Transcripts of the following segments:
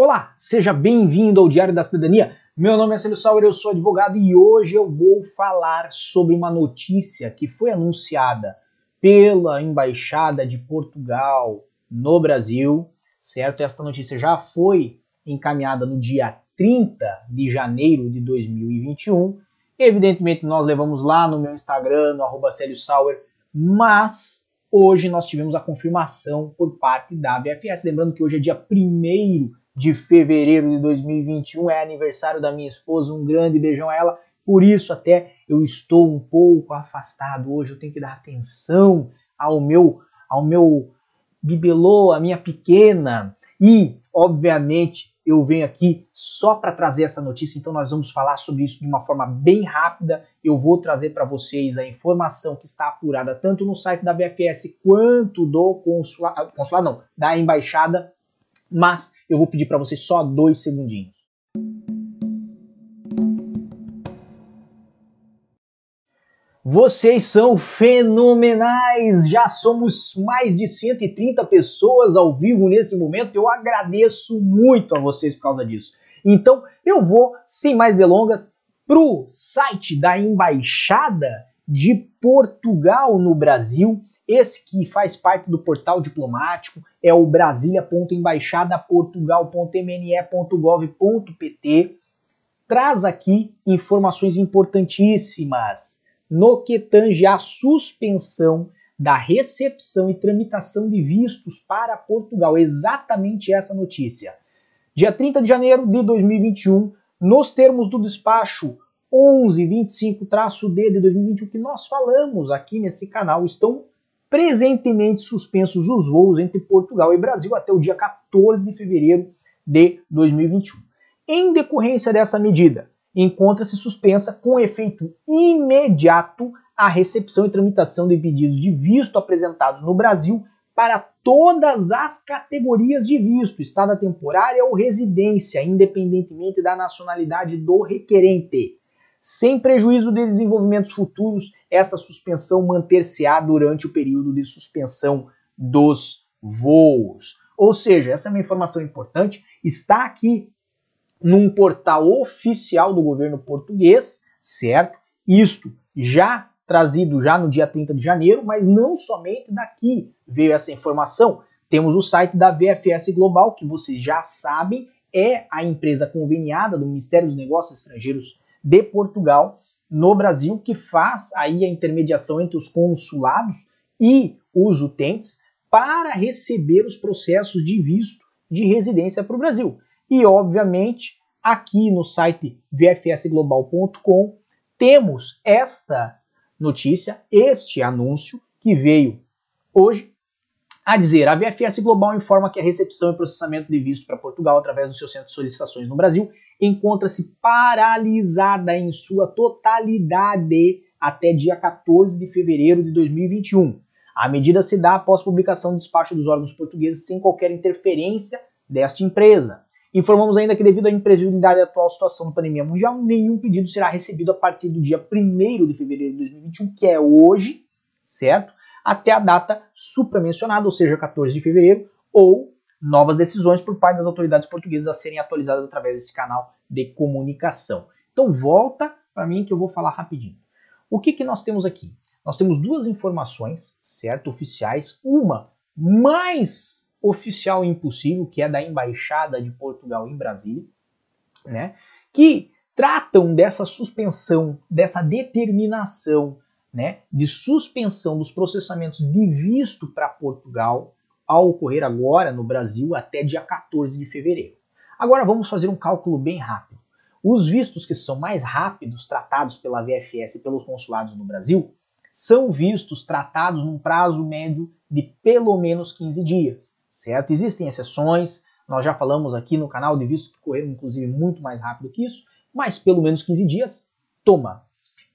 Olá, seja bem-vindo ao Diário da Cidadania. Meu nome é Célio Sauer, eu sou advogado e hoje eu vou falar sobre uma notícia que foi anunciada pela Embaixada de Portugal no Brasil, certo? Esta notícia já foi encaminhada no dia 30 de janeiro de 2021. Evidentemente, nós levamos lá no meu Instagram, no arroba Sauer, mas hoje nós tivemos a confirmação por parte da VFS. Lembrando que hoje é dia 1 de fevereiro de 2021, é aniversário da minha esposa, um grande beijão a ela. Por isso até eu estou um pouco afastado hoje, eu tenho que dar atenção ao meu ao meu bibelô, a minha pequena. E, obviamente, eu venho aqui só para trazer essa notícia, então nós vamos falar sobre isso de uma forma bem rápida. Eu vou trazer para vocês a informação que está apurada tanto no site da BFS quanto do consulado, consulado não, da embaixada mas eu vou pedir para vocês só dois segundinhos. Vocês são fenomenais! Já somos mais de 130 pessoas ao vivo nesse momento. Eu agradeço muito a vocês por causa disso. Então, eu vou, sem mais delongas, para o site da Embaixada de Portugal no Brasil esse que faz parte do portal diplomático é o brasilia.embaixada.portugal.mne.gov.pt. Traz aqui informações importantíssimas no que tange a suspensão da recepção e tramitação de vistos para Portugal. Exatamente essa notícia. Dia 30 de janeiro de 2021, nos termos do despacho 1125-D de 2021 que nós falamos aqui nesse canal, estão presentemente suspensos os voos entre Portugal e Brasil até o dia 14 de fevereiro de 2021. Em decorrência dessa medida, encontra-se suspensa com efeito imediato a recepção e tramitação de pedidos de visto apresentados no Brasil para todas as categorias de visto, estada temporária ou residência, independentemente da nacionalidade do requerente. Sem prejuízo de desenvolvimentos futuros, essa suspensão manter-se-á durante o período de suspensão dos voos. Ou seja, essa é uma informação importante, está aqui num portal oficial do governo português, certo? Isto já trazido já no dia 30 de janeiro, mas não somente daqui veio essa informação. Temos o site da VFS Global, que vocês já sabem, é a empresa conveniada do Ministério dos Negócios Estrangeiros de Portugal no Brasil, que faz aí a intermediação entre os consulados e os utentes para receber os processos de visto de residência para o Brasil. E, obviamente, aqui no site vfsglobal.com temos esta notícia, este anúncio que veio hoje a dizer, a VFS Global informa que a recepção e processamento de visto para Portugal através do seu centro de solicitações no Brasil encontra-se paralisada em sua totalidade até dia 14 de fevereiro de 2021. A medida se dá após publicação do despacho dos órgãos portugueses sem qualquer interferência desta empresa. Informamos ainda que, devido à imprevisibilidade da atual situação da pandemia mundial, nenhum pedido será recebido a partir do dia 1 de fevereiro de 2021, que é hoje, certo? Até a data supramencionada, ou seja, 14 de fevereiro, ou novas decisões por parte das autoridades portuguesas a serem atualizadas através desse canal de comunicação. Então volta para mim que eu vou falar rapidinho. O que, que nós temos aqui? Nós temos duas informações, certo, oficiais. Uma mais oficial e impossível, que é da Embaixada de Portugal em Brasília, né, que tratam dessa suspensão, dessa determinação né, de suspensão dos processamentos de visto para Portugal a ocorrer agora no Brasil até dia 14 de fevereiro. Agora vamos fazer um cálculo bem rápido. Os vistos que são mais rápidos tratados pela VFS e pelos consulados no Brasil são vistos tratados num prazo médio de pelo menos 15 dias, certo? Existem exceções, nós já falamos aqui no canal de vistos que correram inclusive muito mais rápido que isso, mas pelo menos 15 dias, toma.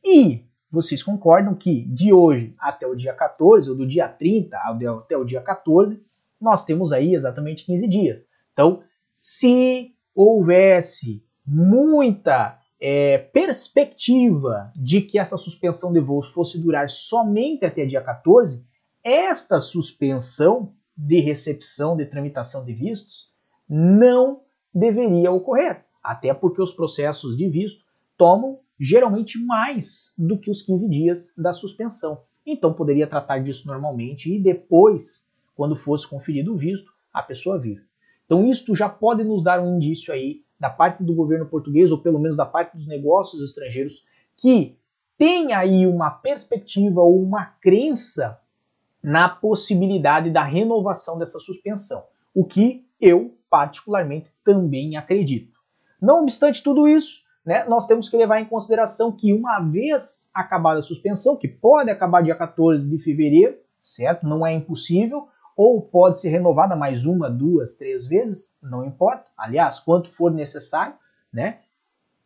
E vocês concordam que de hoje até o dia 14, ou do dia 30 até o dia 14, nós temos aí exatamente 15 dias. Então, se houvesse muita é, perspectiva de que essa suspensão de voos fosse durar somente até dia 14, esta suspensão de recepção de tramitação de vistos não deveria ocorrer, até porque os processos de visto tomam geralmente mais do que os 15 dias da suspensão. Então poderia tratar disso normalmente e depois, quando fosse conferido o visto, a pessoa vir. Então isto já pode nos dar um indício aí da parte do governo português ou pelo menos da parte dos negócios estrangeiros que tem aí uma perspectiva ou uma crença na possibilidade da renovação dessa suspensão, o que eu particularmente também acredito. Não obstante tudo isso, né, nós temos que levar em consideração que uma vez acabada a suspensão, que pode acabar dia 14 de fevereiro, certo? Não é impossível, ou pode ser renovada mais uma, duas, três vezes, não importa, aliás, quanto for necessário, né?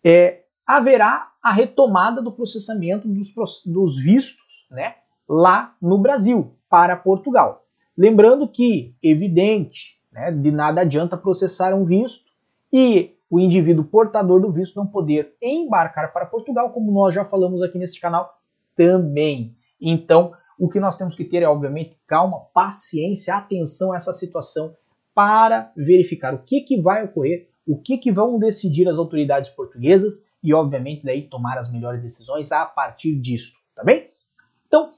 É, haverá a retomada do processamento dos, dos vistos, né? Lá no Brasil, para Portugal. Lembrando que, evidente, né, de nada adianta processar um visto e o indivíduo portador do visto não poder embarcar para Portugal, como nós já falamos aqui neste canal também. Então, o que nós temos que ter é, obviamente, calma, paciência, atenção a essa situação para verificar o que, que vai ocorrer, o que, que vão decidir as autoridades portuguesas e, obviamente, daí tomar as melhores decisões a partir disso, tá bem? Então,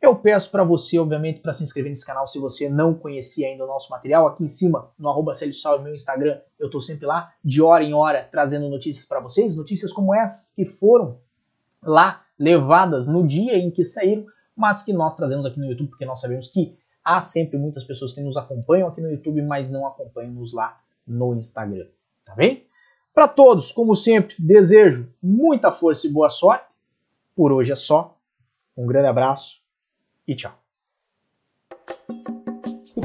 eu peço para você, obviamente, para se inscrever nesse canal se você não conhecia ainda o nosso material. Aqui em cima, no arroba Salve, meu Instagram, eu estou sempre lá, de hora em hora, trazendo notícias para vocês. Notícias como essas que foram lá levadas no dia em que saíram, mas que nós trazemos aqui no YouTube, porque nós sabemos que há sempre muitas pessoas que nos acompanham aqui no YouTube, mas não acompanham-nos lá no Instagram. Tá bem? Para todos, como sempre, desejo muita força e boa sorte. Por hoje é só. Um grande abraço e tchau.